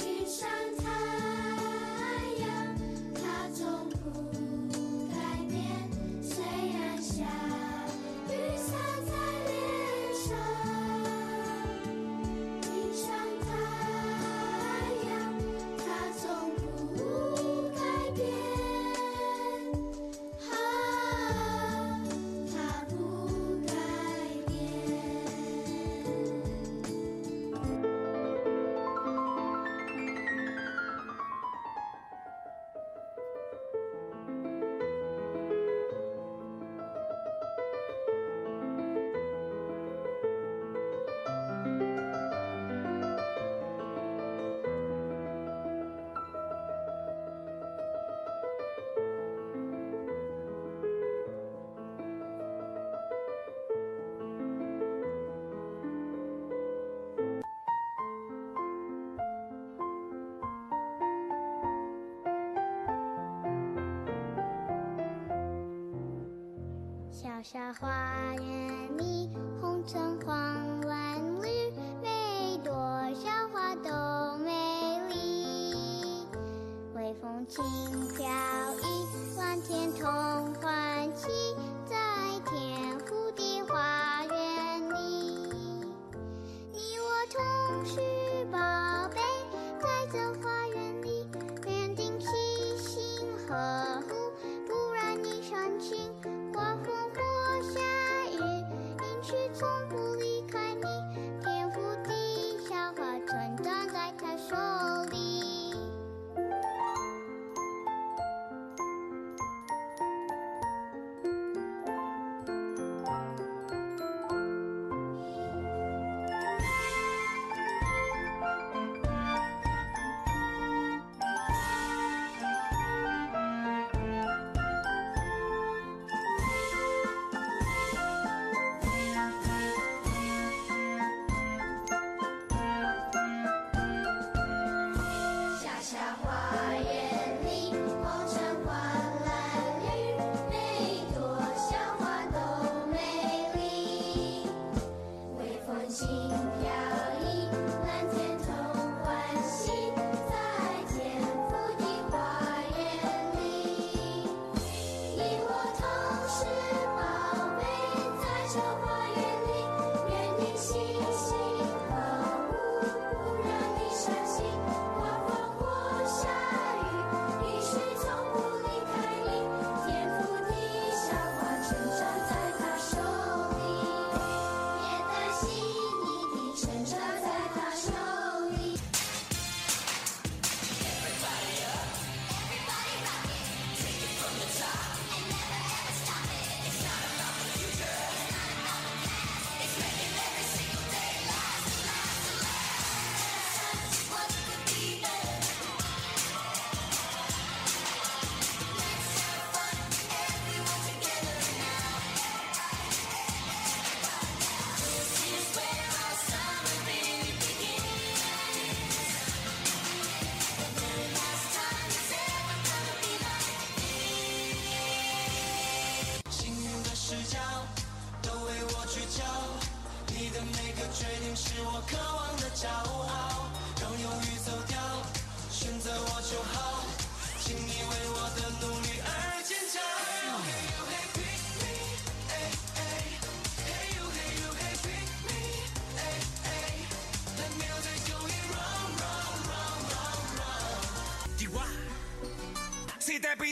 云山。小花园里，红橙黄蓝绿，每朵小花都美丽。微风轻飘逸，满天同欢喜，在天湖的花园里，你我同是宝贝，在这花园里约定七星和。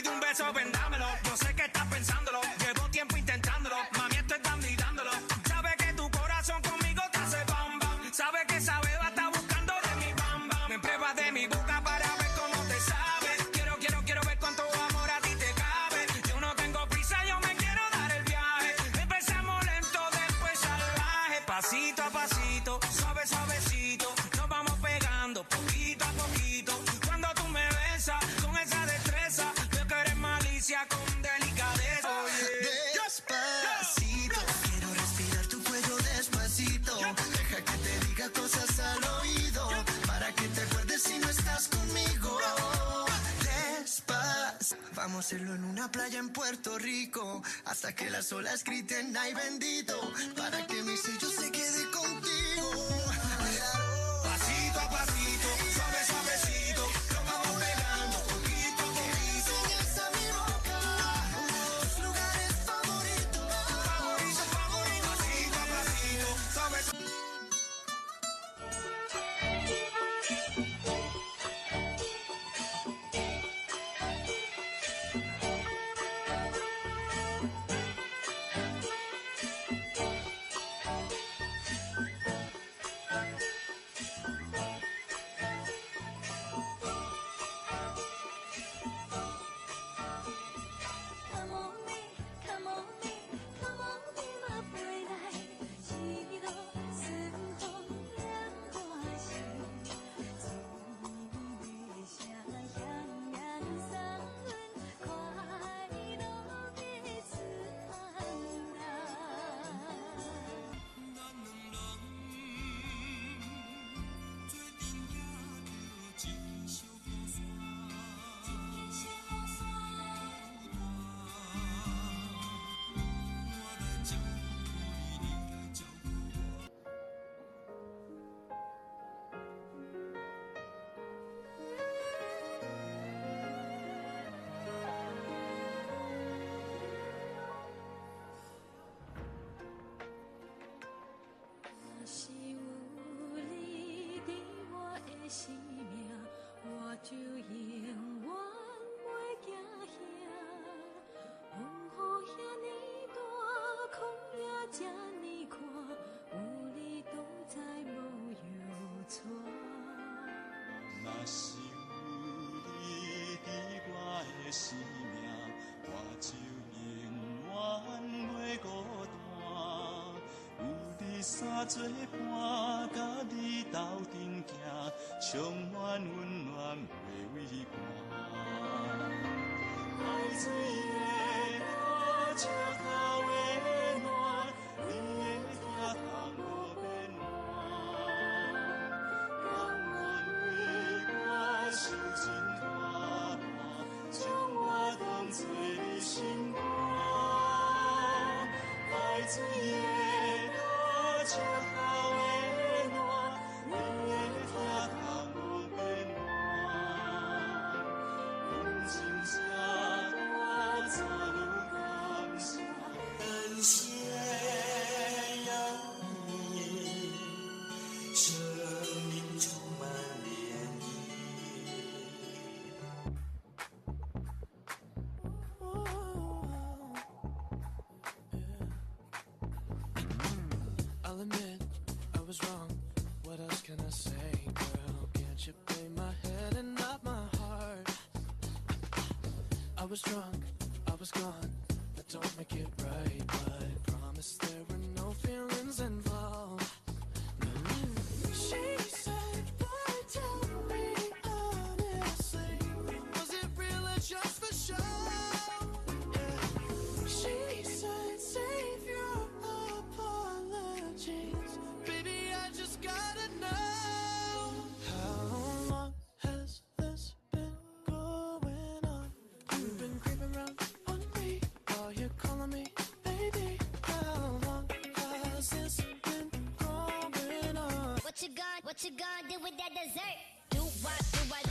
de un beso Vamos a hacerlo en una playa en Puerto Rico, hasta que las olas griten, ay bendito, para que mis sellos 若是你伫我的生命，我就永远袂孤单。有你三做伴，甲你斗阵行，充满温暖袂畏寒。海水的蓝，石头的暖，你的肩头。岁月若长 was drunk, I was gone. That don't make it right. What you gonna do with that dessert? Do what, do what.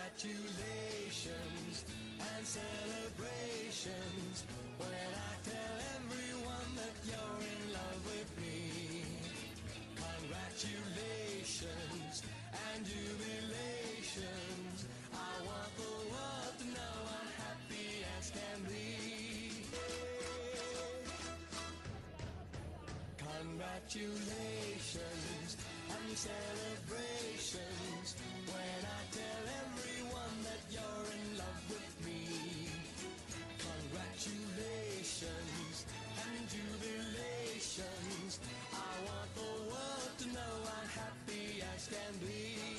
Congratulations and celebrations when I tell everyone that you're in love with me. Congratulations and jubilations. I want the world to know I'm happy as can be. Congratulations and celebrations when I tell everyone that you're in love with me. Congratulations and jubilations. I want the world to know I'm happy as can be.